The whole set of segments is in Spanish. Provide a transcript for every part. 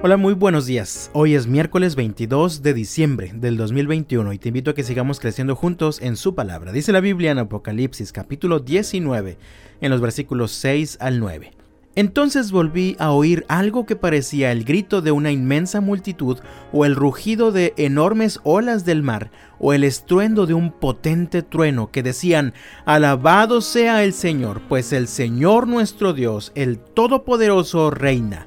Hola, muy buenos días. Hoy es miércoles 22 de diciembre del 2021 y te invito a que sigamos creciendo juntos en su palabra. Dice la Biblia en Apocalipsis capítulo 19 en los versículos 6 al 9. Entonces volví a oír algo que parecía el grito de una inmensa multitud o el rugido de enormes olas del mar o el estruendo de un potente trueno que decían, Alabado sea el Señor, pues el Señor nuestro Dios, el Todopoderoso, reina.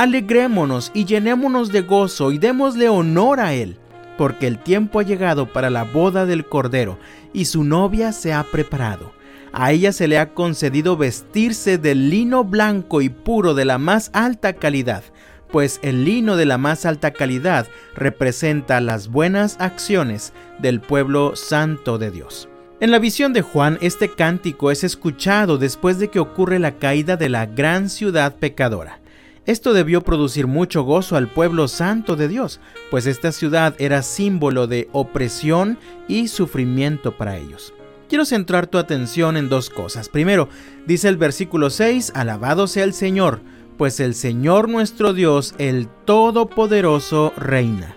Alegrémonos y llenémonos de gozo y démosle honor a Él, porque el tiempo ha llegado para la boda del Cordero, y su novia se ha preparado. A ella se le ha concedido vestirse de lino blanco y puro de la más alta calidad, pues el lino de la más alta calidad representa las buenas acciones del pueblo santo de Dios. En la visión de Juan, este cántico es escuchado después de que ocurre la caída de la gran ciudad pecadora. Esto debió producir mucho gozo al pueblo santo de Dios, pues esta ciudad era símbolo de opresión y sufrimiento para ellos. Quiero centrar tu atención en dos cosas. Primero, dice el versículo 6, Alabado sea el Señor, pues el Señor nuestro Dios, el Todopoderoso, reina.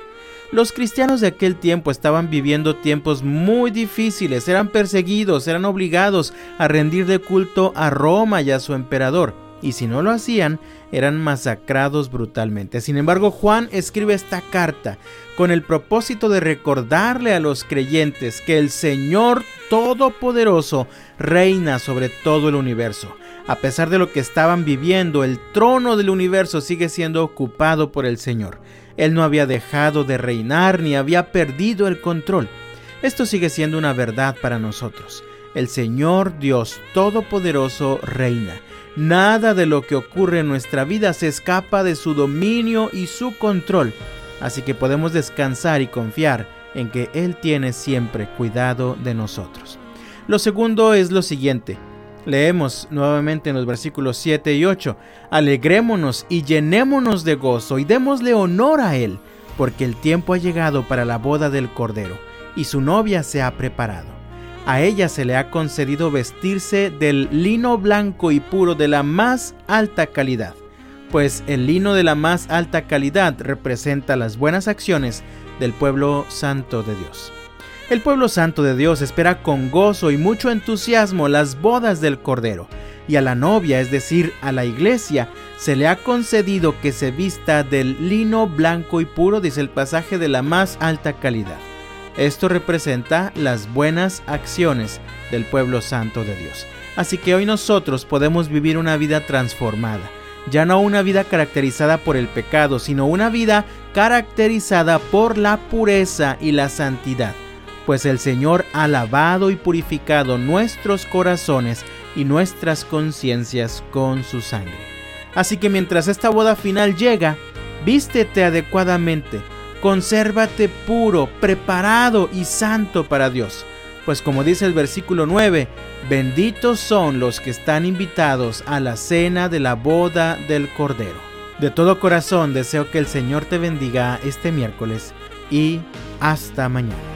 Los cristianos de aquel tiempo estaban viviendo tiempos muy difíciles, eran perseguidos, eran obligados a rendir de culto a Roma y a su emperador y si no lo hacían, eran masacrados brutalmente. Sin embargo, Juan escribe esta carta con el propósito de recordarle a los creyentes que el Señor Todopoderoso reina sobre todo el universo. A pesar de lo que estaban viviendo, el trono del universo sigue siendo ocupado por el Señor. Él no había dejado de reinar ni había perdido el control. Esto sigue siendo una verdad para nosotros. El Señor Dios Todopoderoso reina. Nada de lo que ocurre en nuestra vida se escapa de su dominio y su control, así que podemos descansar y confiar en que Él tiene siempre cuidado de nosotros. Lo segundo es lo siguiente. Leemos nuevamente en los versículos 7 y 8, Alegrémonos y llenémonos de gozo y démosle honor a Él, porque el tiempo ha llegado para la boda del Cordero, y su novia se ha preparado. A ella se le ha concedido vestirse del lino blanco y puro de la más alta calidad, pues el lino de la más alta calidad representa las buenas acciones del pueblo santo de Dios. El pueblo santo de Dios espera con gozo y mucho entusiasmo las bodas del Cordero, y a la novia, es decir, a la iglesia, se le ha concedido que se vista del lino blanco y puro, dice el pasaje, de la más alta calidad. Esto representa las buenas acciones del pueblo santo de Dios. Así que hoy nosotros podemos vivir una vida transformada, ya no una vida caracterizada por el pecado, sino una vida caracterizada por la pureza y la santidad, pues el Señor ha lavado y purificado nuestros corazones y nuestras conciencias con su sangre. Así que mientras esta boda final llega, vístete adecuadamente, consérvate puro, preparado y santo para Dios. Pues como dice el versículo 9, benditos son los que están invitados a la cena de la boda del Cordero. De todo corazón deseo que el Señor te bendiga este miércoles y hasta mañana.